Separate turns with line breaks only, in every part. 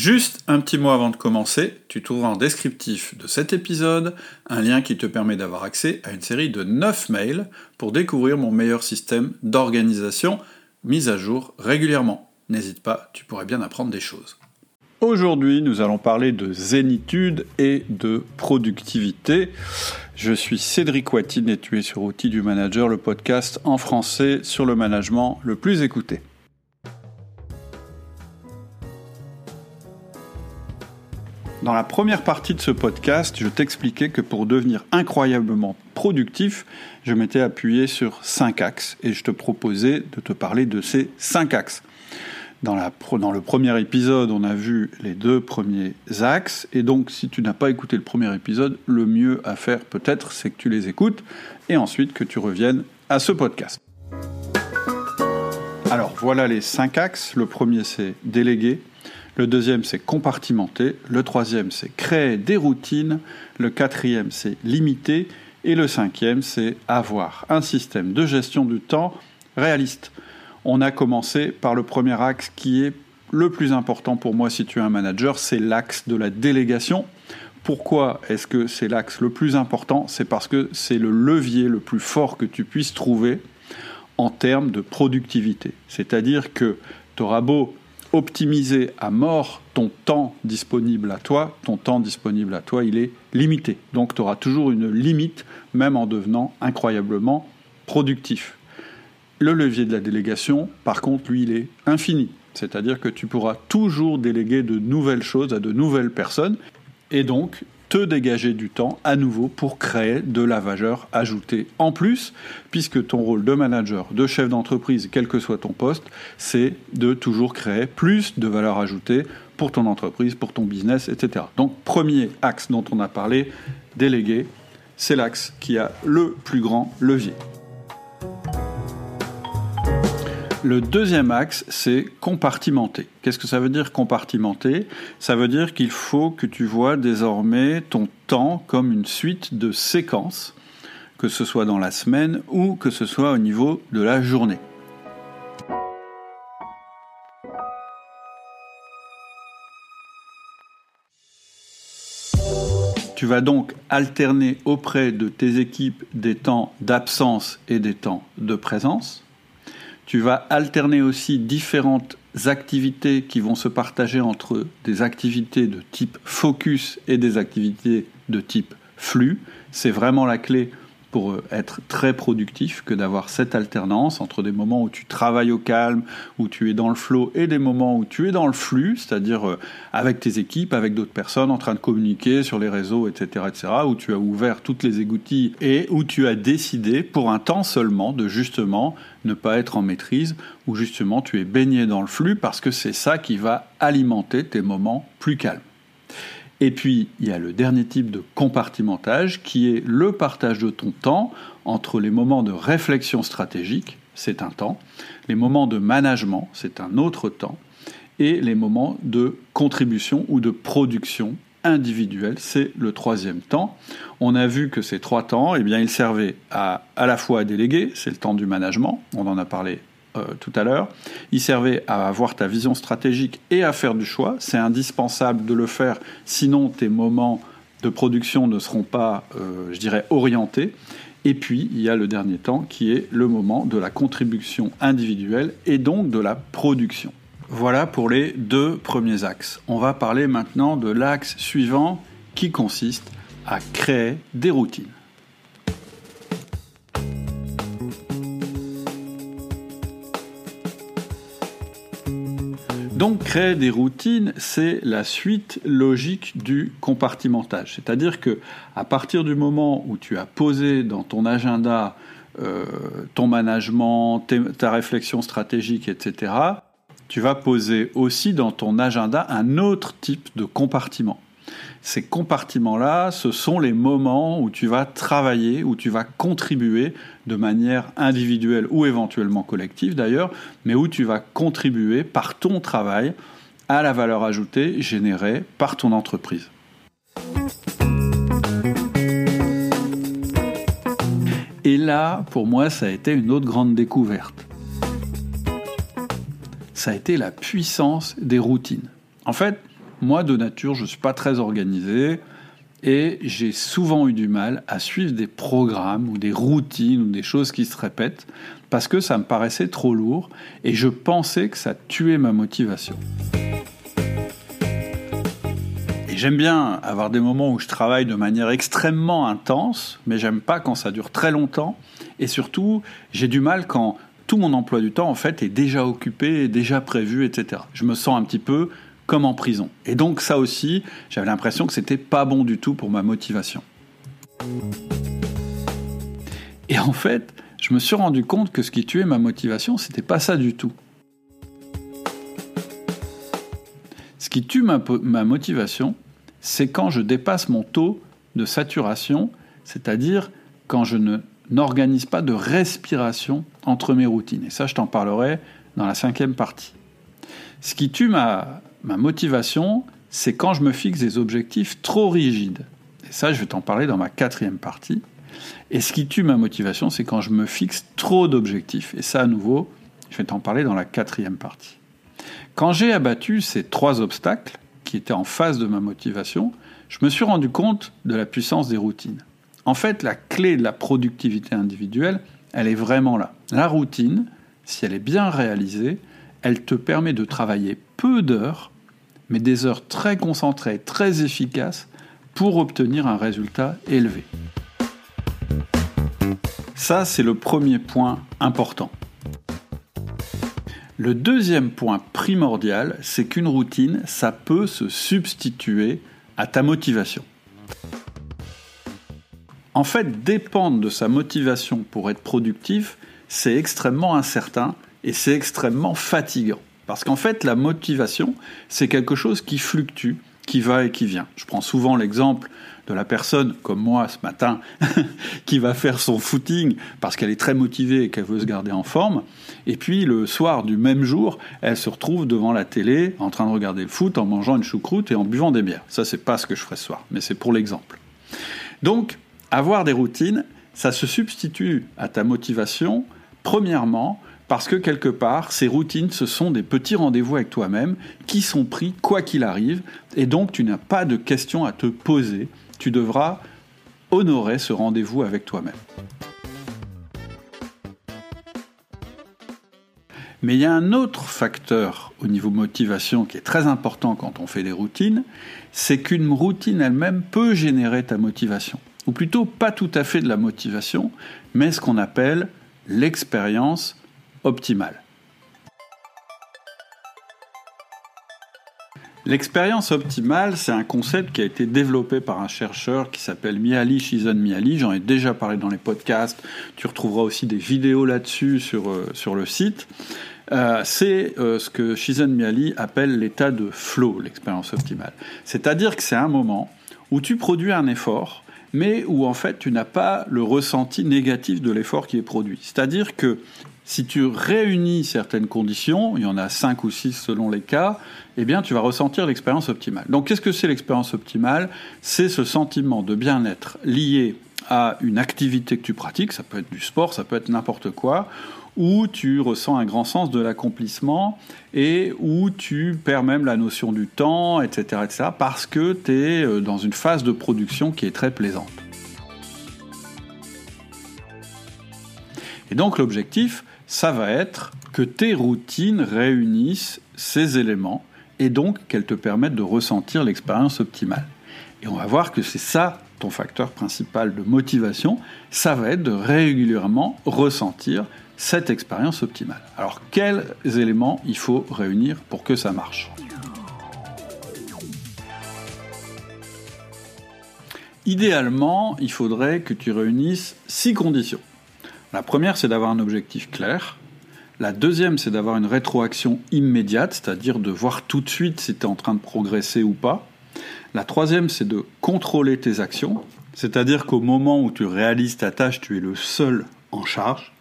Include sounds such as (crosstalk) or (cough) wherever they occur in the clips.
Juste un petit mot avant de commencer, tu trouveras en descriptif de cet épisode un lien qui te permet d'avoir accès à une série de 9 mails pour découvrir mon meilleur système d'organisation mis à jour régulièrement. N'hésite pas, tu pourrais bien apprendre des choses. Aujourd'hui, nous allons parler de zénitude et de productivité. Je suis Cédric Watine et tu es sur Outils du Manager, le podcast en français sur le management le plus écouté. Dans la première partie de ce podcast, je t'expliquais que pour devenir incroyablement productif, je m'étais appuyé sur cinq axes et je te proposais de te parler de ces cinq axes. Dans, le premier épisode, on a vu les deux premiers axes, et donc si tu n'as pas écouté le premier épisode, le mieux à faire peut-être, c'est que tu les écoutes, et ensuite que tu reviennes à ce podcast. Alors voilà les cinq axes. Le premier, c'est déléguer. Le deuxième, c'est compartimenter. Le troisième, c'est créer des routines. Le quatrième, c'est limiter. Et le cinquième, c'est avoir un système de gestion du temps réaliste. On a commencé par le premier axe qui est le plus important pour moi si tu es un manager, c'est l'axe de la délégation. Pourquoi est-ce que c'est l'axe le plus important? C'est parce que c'est le levier le plus fort que tu puisses trouver en termes de productivité. C'est-à-dire que tu auras beau optimiser à mort ton temps disponible à toi, ton temps disponible à toi, il est limité. Donc tu auras toujours une limite, même en devenant incroyablement productif. Le levier de la délégation, par contre, lui, il est infini. C'est-à-dire que tu pourras toujours déléguer de nouvelles choses à de nouvelles personnes. Et donc, te dégager du temps à nouveau pour créer de la valeur ajoutée en plus, puisque ton rôle de manager, de chef d'entreprise, quel que soit ton poste, c'est de toujours créer plus de valeur ajoutée pour ton entreprise, pour ton business, etc. Donc premier axe dont on a parlé, déléguer, c'est l'axe qui a le plus grand levier. Le deuxième axe, c'est compartimenter. Qu'est-ce que ça veut dire compartimenter? Ça veut dire qu'il faut que tu vois désormais ton temps comme une suite de séquences, que ce soit dans la semaine ou que ce soit au niveau de la journée. Tu vas donc alterner auprès de tes équipes des temps d'absence et des temps de présence. Tu vas alterner aussi différentes activités qui vont se partager entre des activités de type focus et des activités de type flux. C'est vraiment la clé pour euh, être très productif que d'avoir cette alternance entre des moments où tu travailles au calme, où tu es dans le flow, et des moments où tu es dans le flux, c'est-à-dire euh, avec tes équipes, avec d'autres personnes, en train de communiquer sur les réseaux, etc., etc., où tu as ouvert toutes les égouttilles et où tu as décidé pour un temps seulement de justement ne pas être en maîtrise, où justement tu es baigné dans le flux parce que c'est ça qui va alimenter tes moments plus calmes. Et puis, il y a le dernier type de compartimentage qui est le partage de ton temps entre les moments de réflexion stratégique, c'est un temps, les moments de management, c'est un autre temps, et les moments de contribution ou de production individuelle, c'est le troisième temps. On a vu que ces trois temps, eh bien, ils servaient à à la fois à déléguer, c'est le temps du management, on en a parlé euh, tout à l'heure. Il servait à avoir ta vision stratégique et à faire du choix. C'est indispensable de le faire, sinon tes moments de production ne seront pas, euh, je dirais, orientés. Et puis, il y a le dernier temps qui est le moment de la contribution individuelle et donc de la production. Voilà pour les deux premiers axes. On va parler maintenant de l'axe suivant qui consiste à créer des routines. Donc créer des routines, c'est la suite logique du compartimentage. C'est-à-dire que à partir du moment où tu as posé dans ton agenda euh, ton management, ta réflexion stratégique, etc., tu vas poser aussi dans ton agenda un autre type de compartiment. Ces compartiments-là, ce sont les moments où tu vas travailler, où tu vas contribuer de manière individuelle ou éventuellement collective d'ailleurs, mais où tu vas contribuer par ton travail à la valeur ajoutée générée par ton entreprise. Et là, pour moi, ça a été une autre grande découverte. Ça a été la puissance des routines. En fait, moi de nature, je ne suis pas très organisé et j'ai souvent eu du mal à suivre des programmes ou des routines ou des choses qui se répètent parce que ça me paraissait trop lourd et je pensais que ça tuait ma motivation. Et j'aime bien avoir des moments où je travaille de manière extrêmement intense, mais j'aime pas quand ça dure très longtemps et surtout, j'ai du mal quand tout mon emploi du temps en fait est déjà occupé, déjà prévu, etc. Je me sens un petit peu comme en prison. Et donc ça aussi, j'avais l'impression que c'était pas bon du tout pour ma motivation. Et en fait, je me suis rendu compte que ce qui tuait ma motivation, c'était pas ça du tout. Ce qui tue ma, motivation, c'est quand je dépasse mon taux de saturation, c'est-à-dire quand je ne n'organise pas de respiration entre mes routines. Et ça, je t'en parlerai dans la cinquième partie. Ce qui tue ma, ma motivation, c'est quand je me fixe des objectifs trop rigides. Et ça, je vais t'en parler dans ma quatrième partie. Et ce qui tue ma motivation, c'est quand je me fixe trop d'objectifs. Et ça, à nouveau, je vais t'en parler dans la quatrième partie. Quand j'ai abattu ces trois obstacles qui étaient en face de ma motivation, je me suis rendu compte de la puissance des routines. En fait, la clé de la productivité individuelle, elle est vraiment là. La routine, si elle est bien réalisée, elle te permet de travailler peu d'heures, mais des heures très concentrées, très efficaces, pour obtenir un résultat élevé. Ça, c'est le premier point important. Le deuxième point primordial, c'est qu'une routine, ça peut se substituer à ta motivation. En fait, dépendre de sa motivation pour être productif, c'est extrêmement incertain et c'est extrêmement fatigant. Parce qu'en fait, la motivation, c'est quelque chose qui fluctue, qui va et qui vient. Je prends souvent l'exemple de la personne, comme moi ce matin, (laughs) qui va faire son footing parce qu'elle est très motivée et qu'elle veut se garder en forme. Et puis le soir du même jour, elle se retrouve devant la télé en train de regarder le foot, en mangeant une choucroute et en buvant des bières. Ça, c'est pas ce que je ferai ce soir, mais c'est pour l'exemple. Donc, avoir des routines, ça se substitue à ta motivation, premièrement, parce que quelque part, ces routines, ce sont des petits rendez-vous avec toi-même qui sont pris quoi qu'il arrive, et donc tu n'as pas de questions à te poser, tu devras honorer ce rendez-vous avec toi-même. Mais il y a un autre facteur au niveau motivation qui est très important quand on fait des routines, c'est qu'une routine elle-même peut générer ta motivation. Ou plutôt pas tout à fait de la motivation, mais ce qu'on appelle l'expérience optimale. L'expérience optimale, c'est un concept qui a été développé par un chercheur qui s'appelle Mihaly Csikszentmihalyi. J'en ai déjà parlé dans les podcasts. Tu retrouveras aussi des vidéos là-dessus sur, euh, sur le site. Euh, c'est euh, ce que Csikszentmihalyi appelle l'état de flow, l'expérience optimale. C'est-à-dire que c'est un moment où tu produis un effort, mais où en fait tu n'as pas le ressenti négatif de l'effort qui est produit. C'est-à-dire que si tu réunis certaines conditions, il y en a cinq ou six selon les cas, eh bien tu vas ressentir l'expérience optimale. Donc qu'est-ce que c'est l'expérience optimale? C'est ce sentiment de bien-être lié à une activité que tu pratiques, ça peut être du sport, ça peut être n'importe quoi, où tu ressens un grand sens de l'accomplissement et où tu perds même la notion du temps, etc., etc., parce que tu es euh, dans une phase de production qui est très plaisante. Et donc l'objectif, ça va être que tes routines réunissent ces éléments et donc qu'elles te permettent de ressentir l'expérience optimale. Et on va voir que c'est ça ton facteur principal de motivation, ça va être de régulièrement ressentir cette expérience optimale. Alors quels éléments il faut réunir pour que ça marche? Idéalement, il faudrait que tu réunisses six conditions. La première, c'est d'avoir un objectif clair. La deuxième, c'est d'avoir une rétroaction immédiate, c'est-à-dire de voir tout de suite si tu es en train de progresser ou pas. La troisième, c'est de contrôler tes actions, c'est-à-dire qu'au moment où tu réalises ta tâche, tu es le seul en charge.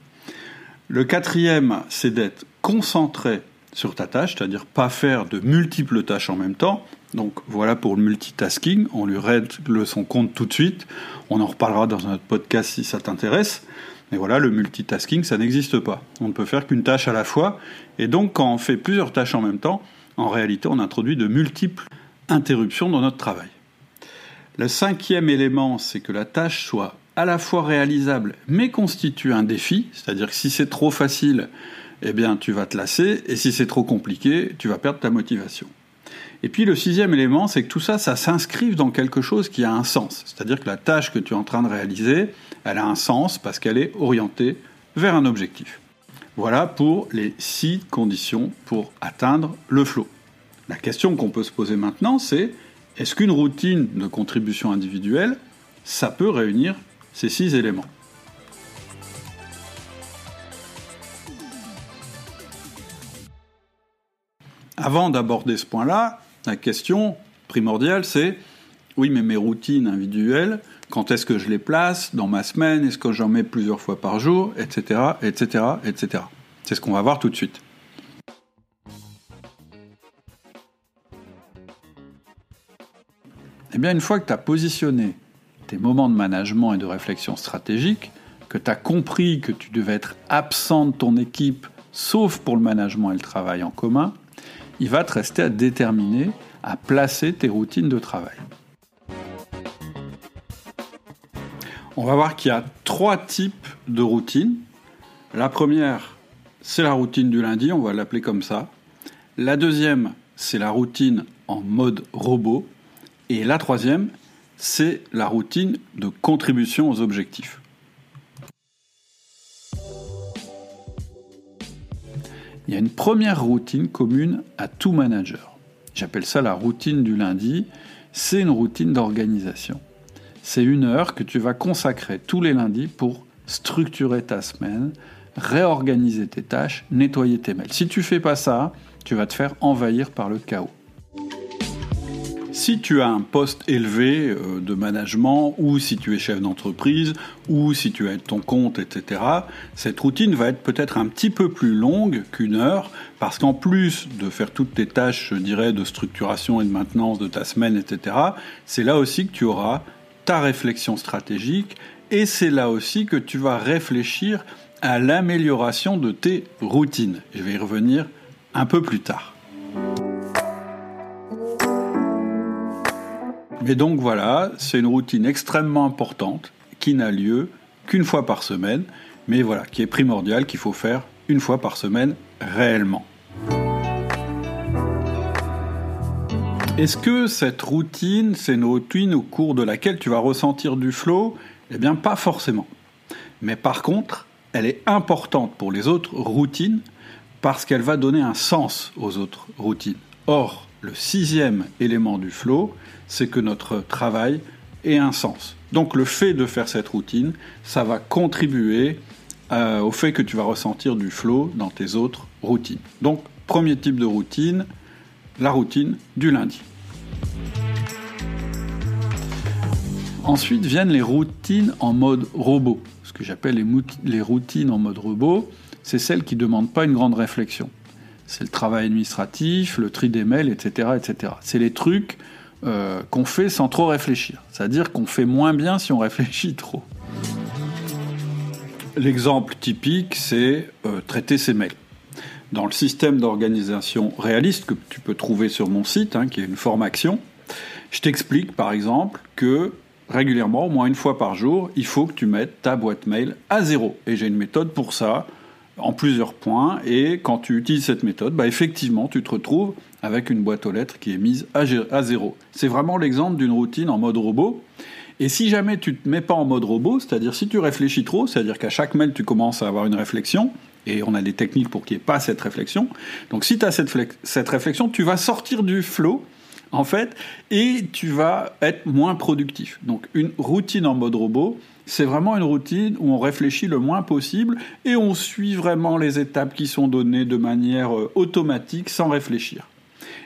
Le quatrième, c'est d'être concentré sur ta tâche, c'est-à-dire pas faire de multiples tâches en même temps. Donc voilà pour le multitasking, on lui règle son compte tout de suite. On en reparlera dans un autre podcast si ça t'intéresse. Mais voilà, le multitasking, ça n'existe pas. On ne peut faire qu'une tâche à la fois. Et donc, quand on fait plusieurs tâches en même temps, en réalité, on introduit de multiples interruption dans notre travail. Le cinquième élément, c'est que la tâche soit à la fois réalisable mais constitue un défi, c'est-à-dire que si c'est trop facile, eh bien tu vas te lasser, et si c'est trop compliqué, tu vas perdre ta motivation. Et puis le sixième élément, c'est que tout ça, ça s'inscrive dans quelque chose qui a un sens. C'est-à-dire que la tâche que tu es en train de réaliser, elle a un sens parce qu'elle est orientée vers un objectif. Voilà pour les six conditions pour atteindre le flow. La question qu'on peut se poser maintenant, c'est est-ce qu'une routine de contribution individuelle, ça peut réunir ces six éléments? Avant d'aborder ce point-là, la question primordiale, c'est oui, mais mes routines individuelles, quand est-ce que je les place dans ma semaine Est-ce que j'en mets plusieurs fois par jour Etc. etc. etc. C'est ce qu'on va voir tout de suite. Eh bien, une fois que tu as positionné tes moments de management et de réflexion stratégique, que tu as compris que tu devais être absent de ton équipe, sauf pour le management et le travail en commun, il va te rester à déterminer, à placer tes routines de travail. On va voir qu'il y a trois types de routines. La première, c'est la routine du lundi, on va l'appeler comme ça. La deuxième, c'est la routine en mode robot. Et la troisième, c'est la routine de contribution aux objectifs. Il y a une première routine commune à tout manager. J'appelle ça la routine du lundi. C'est une routine d'organisation. C'est une heure que tu vas consacrer tous les lundis pour structurer ta semaine, réorganiser tes tâches, nettoyer tes mails. Si tu fais pas ça, tu vas te faire envahir par le chaos. Si tu as un poste élevé euh, de management, ou si tu es chef d'entreprise, ou si tu as ton compte, etc., cette routine va être peut-être un petit peu plus longue qu'une heure, parce qu'en plus de faire toutes tes tâches, je dirais, de structuration et de maintenance de ta semaine, etc., c'est là aussi que tu auras ta réflexion stratégique, et c'est là aussi que tu vas réfléchir à l'amélioration de tes routines. Je vais y revenir un peu plus tard. Et donc voilà, c'est une routine extrêmement importante qui n'a lieu qu'une fois par semaine, mais voilà, qui est primordiale, qu'il faut faire une fois par semaine réellement. Est-ce que cette routine, c'est une routine au cours de laquelle tu vas ressentir du flow? Eh bien, pas forcément. Mais par contre, elle est importante pour les autres routines parce qu'elle va donner un sens aux autres routines. Or, le sixième élément du flow, c'est que notre travail ait un sens. Donc le fait de faire cette routine, ça va contribuer euh, au fait que tu vas ressentir du flow dans tes autres routines. Donc premier type de routine, la routine du lundi. Ensuite viennent les routines en mode robot. Ce que j'appelle les, les routines en mode robot, c'est celles qui ne demandent pas une grande réflexion. C'est le travail administratif, le tri des mails, etc. etc. C'est les trucs euh, qu'on fait sans trop réfléchir. C'est-à-dire qu'on fait moins bien si on réfléchit trop. L'exemple typique, c'est euh, traiter ses mails. Dans le système d'organisation réaliste que tu peux trouver sur mon site, hein, qui est une formation, je t'explique par exemple que régulièrement, au moins une fois par jour, il faut que tu mettes ta boîte mail à zéro. Et j'ai une méthode pour ça en plusieurs points. Et quand tu utilises cette méthode, bah effectivement, tu te retrouves avec une boîte aux lettres qui est mise à zéro. C'est vraiment l'exemple d'une routine en mode robot. Et si jamais tu ne te mets pas en mode robot, c'est-à-dire si tu réfléchis trop, c'est-à-dire qu'à chaque mail tu commences à avoir une réflexion, et on a des techniques pour qu'il n'y ait pas cette réflexion. Donc si tu as cette, cette réflexion, tu vas sortir du flow, en fait, et tu vas être moins productif. Donc une routine en mode robot, c'est vraiment une routine où on réfléchit le moins possible et on suit vraiment les étapes qui sont données de manière euh, automatique sans réfléchir.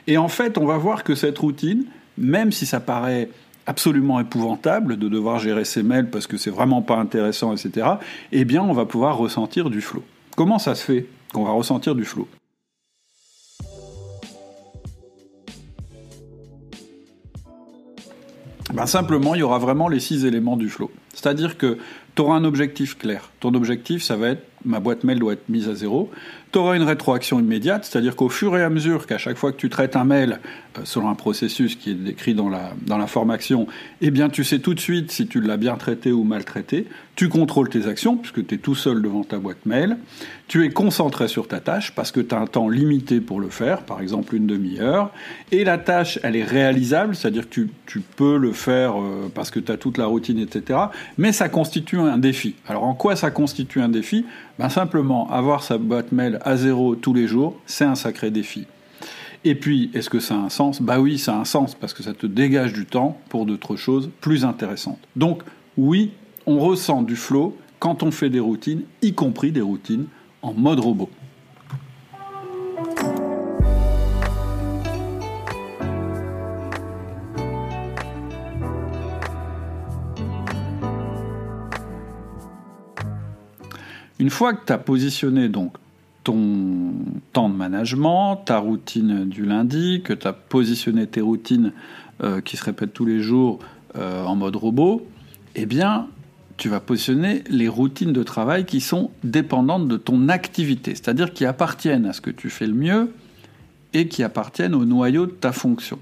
Et en fait, on va voir que cette routine, même si ça paraît absolument épouvantable de devoir gérer ses mails parce que c'est vraiment pas intéressant, etc., eh bien, on va pouvoir ressentir du flow. Comment ça se fait qu'on va ressentir du flow? Ben Simplement, il y aura vraiment les six éléments du flow. C'est-à-dire que tu auras un objectif clair. Ton objectif, ça va être ma boîte mail doit être mise à zéro. Tu auras une rétroaction immédiate, c'est-à-dire qu'au fur et à mesure qu'à chaque fois que tu traites un mail euh, selon un processus qui est décrit dans la, dans la formation, eh bien tu sais tout de suite si tu l'as bien traité ou mal traité. Tu contrôles tes actions puisque tu es tout seul devant ta boîte mail. Tu es concentré sur ta tâche parce que tu as un temps limité pour le faire, par exemple une demi-heure. Et la tâche, elle est réalisable, c'est-à-dire que tu, tu, peux le faire euh, parce que tu as toute la routine, etc. Mais ça constitue un défi. Alors en quoi ça constitue un défi? Ben Simplement, avoir sa boîte mail à zéro tous les jours, c'est un sacré défi. Et puis, est-ce que ça a un sens? Bah oui, ça a un sens, parce que ça te dégage du temps pour d'autres choses plus intéressantes. Donc, oui, on ressent du flow quand on fait des routines, y compris des routines en mode robot. Fois que tu as positionné donc ton temps de management, ta routine du lundi, que tu as positionné tes routines euh, qui se répètent tous les jours euh, en mode robot, eh bien, tu vas positionner les routines de travail qui sont dépendantes de ton activité, c'est-à-dire qui appartiennent à ce que tu fais le mieux et qui appartiennent au noyau de ta fonction.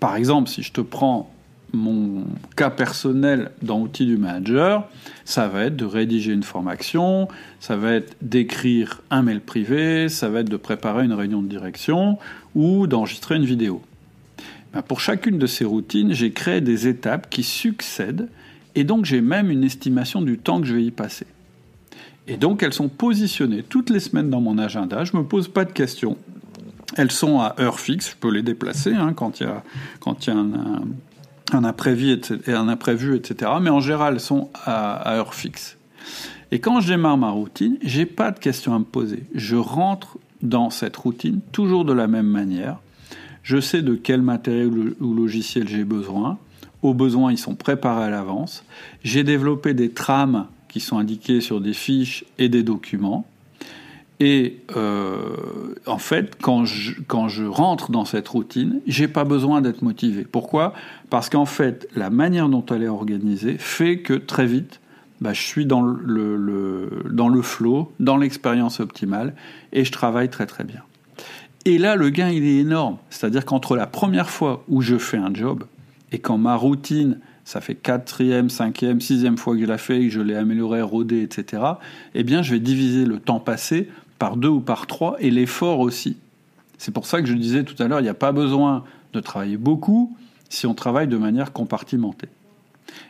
Par exemple, si je te prends mon cas personnel dans Outils du Manager, ça va être de rédiger une formation, ça va être d'écrire un mail privé, ça va être de préparer une réunion de direction ou d'enregistrer une vidéo. Ben, pour chacune de ces routines, j'ai créé des étapes qui succèdent et donc j'ai même une estimation du temps que je vais y passer. Et donc elles sont positionnées toutes les semaines dans mon agenda, je ne me pose pas de questions. Elles sont à heure fixe, je peux les déplacer hein, quand il y a, quand y a un imprévu, etc., un imprévu, etc. Mais en général, elles sont à, heure fixe. Et quand je démarre ma routine, j'ai pas de questions à me poser. Je rentre dans cette routine toujours de la même manière. Je sais de quel matériel ou logiciel j'ai besoin. Au besoin, ils sont préparés à l'avance. J'ai développé des trames qui sont indiquées sur des fiches et des documents. Et euh, en fait, quand je, quand je rentre dans cette routine, j'ai pas besoin d'être motivé. Pourquoi? Parce qu'en fait, la manière dont elle est organisée fait que très vite, bah, je suis dans le, le, dans le flow, dans l'expérience optimale, et je travaille très très bien. Et là, le gain, il est énorme. C'est-à-dire qu'entre la première fois où je fais un job, et quand ma routine, ça fait quatrième, cinquième, sixième fois que je la fais, que je l'ai améliorée, rodée, etc., eh bien, je vais diviser le temps passé par deux ou par trois, et l'effort aussi. C'est pour ça que je disais tout à l'heure, il n'y a pas besoin de travailler beaucoup si on travaille de manière compartimentée.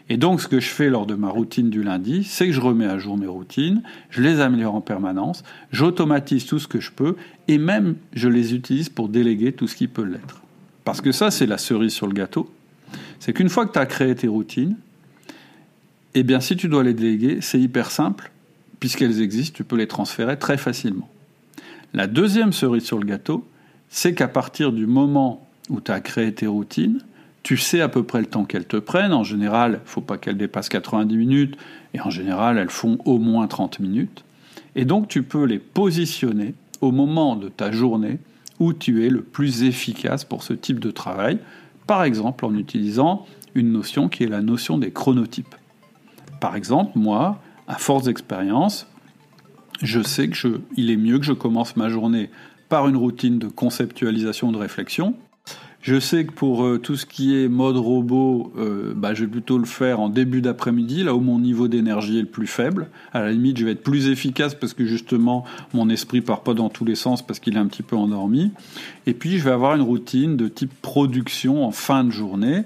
Et donc, ce que je fais lors de ma routine du lundi, c'est que je remets à jour mes routines, je les améliore en permanence, j'automatise tout ce que je peux, et même je les utilise pour déléguer tout ce qui peut l'être. Parce que ça, c'est la cerise sur le gâteau. C'est qu'une fois que tu as créé tes routines, eh bien, si tu dois les déléguer, c'est hyper simple puisqu'elles existent, tu peux les transférer très facilement. La deuxième cerise sur le gâteau, c'est qu'à partir du moment où tu as créé tes routines, tu sais à peu près le temps qu'elles te prennent. En général, il ne faut pas qu'elles dépassent 90 minutes, et en général, elles font au moins 30 minutes. Et donc, tu peux les positionner au moment de ta journée où tu es le plus efficace pour ce type de travail, par exemple en utilisant une notion qui est la notion des chronotypes. Par exemple, moi, à force d'expérience, je sais que je, il est mieux que je commence ma journée par une routine de conceptualisation, de réflexion. Je sais que pour euh, tout ce qui est mode robot, euh, bah, je vais plutôt le faire en début d'après-midi, là où mon niveau d'énergie est le plus faible. À la limite, je vais être plus efficace parce que justement, mon esprit part pas dans tous les sens parce qu'il est un petit peu endormi. Et puis, je vais avoir une routine de type production en fin de journée.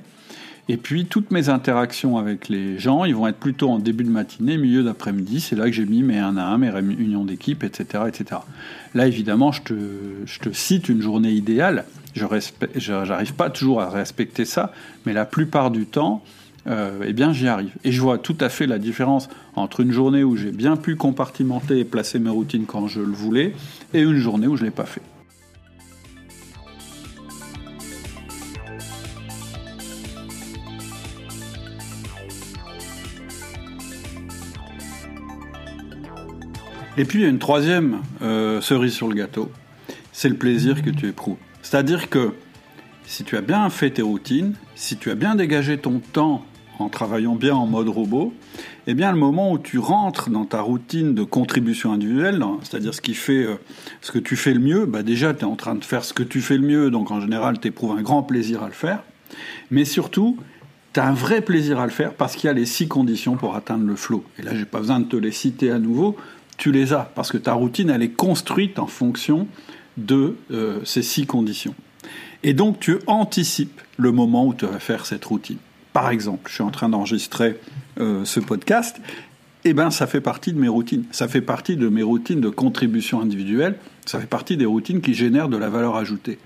Et puis, toutes mes interactions avec les gens, ils vont être plutôt en début de matinée, milieu d'après-midi. C'est là que j'ai mis mes 1 à 1, mes réunions d'équipe, etc., etc. Là, évidemment, je te, je te cite une journée idéale. Je n'arrive pas toujours à respecter ça, mais la plupart du temps, euh, eh bien, j'y arrive. Et je vois tout à fait la différence entre une journée où j'ai bien pu compartimenter et placer mes routines quand je le voulais, et une journée où je ne l'ai pas fait. Et puis il y a une troisième euh, cerise sur le gâteau, c'est le plaisir que tu éprouves. C'est-à-dire que si tu as bien fait tes routines, si tu as bien dégagé ton temps en travaillant bien en mode robot, eh bien le moment où tu rentres dans ta routine de contribution individuelle, c'est-à-dire ce qui fait euh, ce que tu fais le mieux, bah déjà tu es en train de faire ce que tu fais le mieux, donc en général tu éprouves un grand plaisir à le faire, mais surtout tu as un vrai plaisir à le faire parce qu'il y a les six conditions pour atteindre le flow. Et là, j'ai pas besoin de te les citer à nouveau, tu les as parce que ta routine, elle est construite en fonction de euh, ces six conditions. Et donc, tu anticipes le moment où tu vas faire cette routine. Par exemple, je suis en train d'enregistrer euh, ce podcast, eh ben, ça fait partie de mes routines. Ça fait partie de mes routines de contribution individuelle. Ça fait partie des routines qui génèrent de la valeur ajoutée.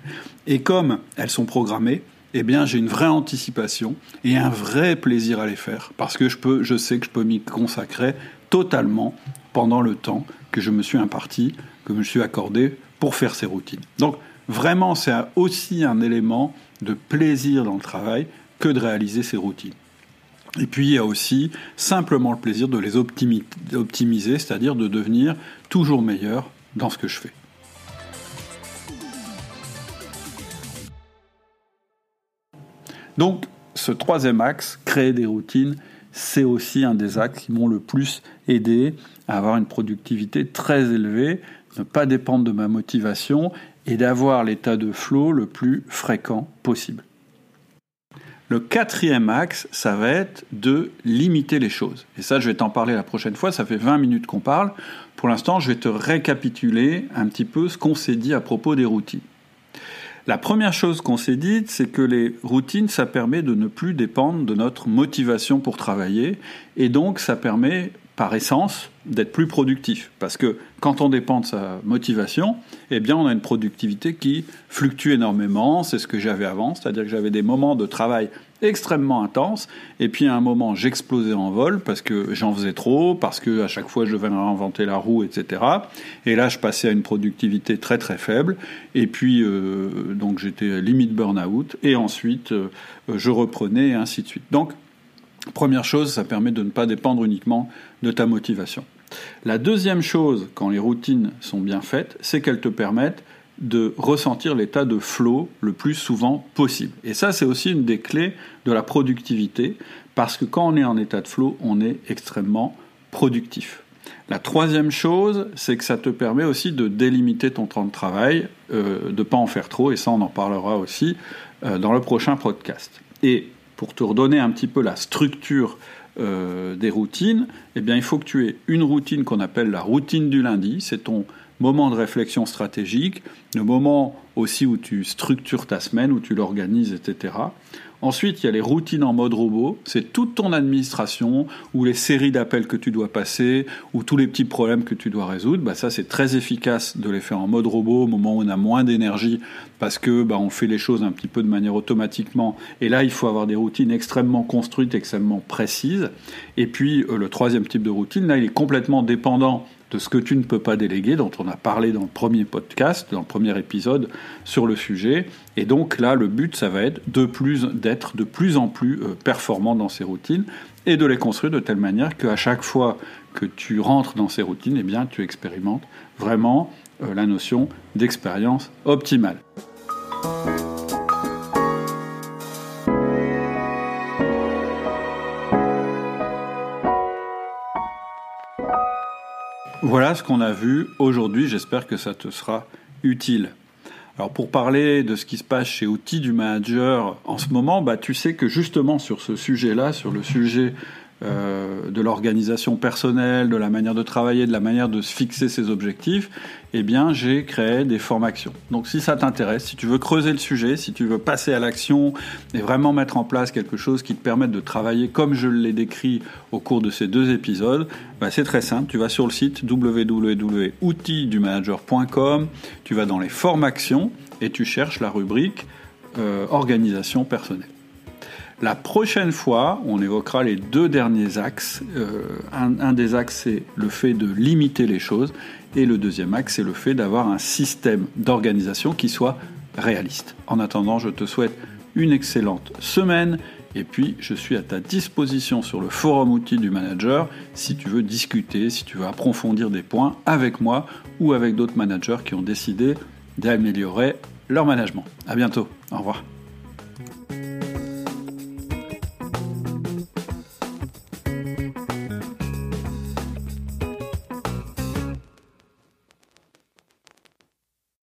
Et comme elles sont programmées, eh bien, j'ai une vraie anticipation et un vrai plaisir à les faire parce que je, peux, je sais que je peux m'y consacrer totalement pendant le temps que je me suis imparti, que je me suis accordé pour faire ces routines. Donc, vraiment, c'est aussi un élément de plaisir dans le travail que de réaliser ces routines. Et puis il y a aussi simplement le plaisir de les optimiser, c'est-à-dire de devenir toujours meilleur dans ce que je fais. Donc, ce troisième axe, créer des routines, c'est aussi un des axes qui m'ont le plus aidé à avoir une productivité très élevée, ne pas dépendre de ma motivation et d'avoir l'état de flow le plus fréquent possible. Le quatrième axe, ça va être de limiter les choses. Et ça, je vais t'en parler la prochaine fois, ça fait 20 minutes qu'on parle. Pour l'instant, je vais te récapituler un petit peu ce qu'on s'est dit à propos des routines. La première chose qu'on s'est dit, c'est que les routines, ça permet de ne plus dépendre de notre motivation pour travailler, et donc ça permet par essence d'être plus productif. Parce que quand on dépend de sa motivation, eh bien on a une productivité qui fluctue énormément. C'est ce que j'avais avant, c'est-à-dire que j'avais des moments de travail extrêmement intenses, et puis à un moment j'explosais en vol parce que j'en faisais trop, parce que à chaque fois je devais réinventer la roue, etc. Et là je passais à une productivité très très faible, et puis euh, donc j'étais limite burn-out, et ensuite euh, je reprenais et ainsi de suite. Donc Première chose, ça permet de ne pas dépendre uniquement de ta motivation. La deuxième chose, quand les routines sont bien faites, c'est qu'elles te permettent de ressentir l'état de flow le plus souvent possible. Et ça, c'est aussi une des clés de la productivité, parce que quand on est en état de flow, on est extrêmement productif. La troisième chose, c'est que ça te permet aussi de délimiter ton temps de travail, euh, de ne pas en faire trop, et ça, on en parlera aussi euh, dans le prochain podcast. Et pour te redonner un petit peu la structure euh, des routines, eh bien, il faut que tu aies une routine qu'on appelle la routine du lundi. C'est ton moment de réflexion stratégique, le moment aussi où tu structures ta semaine, où tu l'organises, etc. Ensuite, il y a les routines en mode robot. C'est toute ton administration, ou les séries d'appels que tu dois passer, ou tous les petits problèmes que tu dois résoudre. Bah, ça, c'est très efficace de les faire en mode robot au moment où on a moins d'énergie, parce que bah, on fait les choses un petit peu de manière automatiquement. Et là, il faut avoir des routines extrêmement construites, extrêmement précises. Et puis, euh, le troisième type de routine, là, il est complètement dépendant de ce que tu ne peux pas déléguer, dont on a parlé dans le premier podcast, dans le premier épisode sur le sujet. Et donc là, le but, ça va être de plus d'être de plus en plus euh, performant dans ces routines et de les construire de telle manière qu'à chaque fois que tu rentres dans ces routines, eh bien, tu expérimentes vraiment euh, la notion d'expérience optimale. Voilà ce qu'on a vu aujourd'hui, j'espère que ça te sera utile. Alors pour parler de ce qui se passe chez Outils du Manager en ce moment, bah, tu sais que justement sur ce sujet-là, sur le sujet euh, de l'organisation personnelle, de la manière de travailler, de la manière de se fixer ses objectifs, eh bien, j'ai créé des formations. Donc, si ça t'intéresse, si tu veux creuser le sujet, si tu veux passer à l'action et vraiment mettre en place quelque chose qui te permette de travailler comme je l'ai décrit au cours de ces deux épisodes, bah, c'est très simple. Tu vas sur le site www.outildumanager.com, tu vas dans les formations et tu cherches la rubrique euh, organisation personnelle. La prochaine fois, on évoquera les deux derniers axes. Euh, un, des axes, c'est le fait de limiter les choses. Et le deuxième axe, c'est le fait d'avoir un système d'organisation qui soit réaliste. En attendant, je te souhaite une excellente semaine. Et puis, je suis à ta disposition sur le forum outils du manager si tu veux discuter, si tu veux approfondir des points avec moi ou avec d'autres managers qui ont décidé d'améliorer leur management. À bientôt. Au revoir.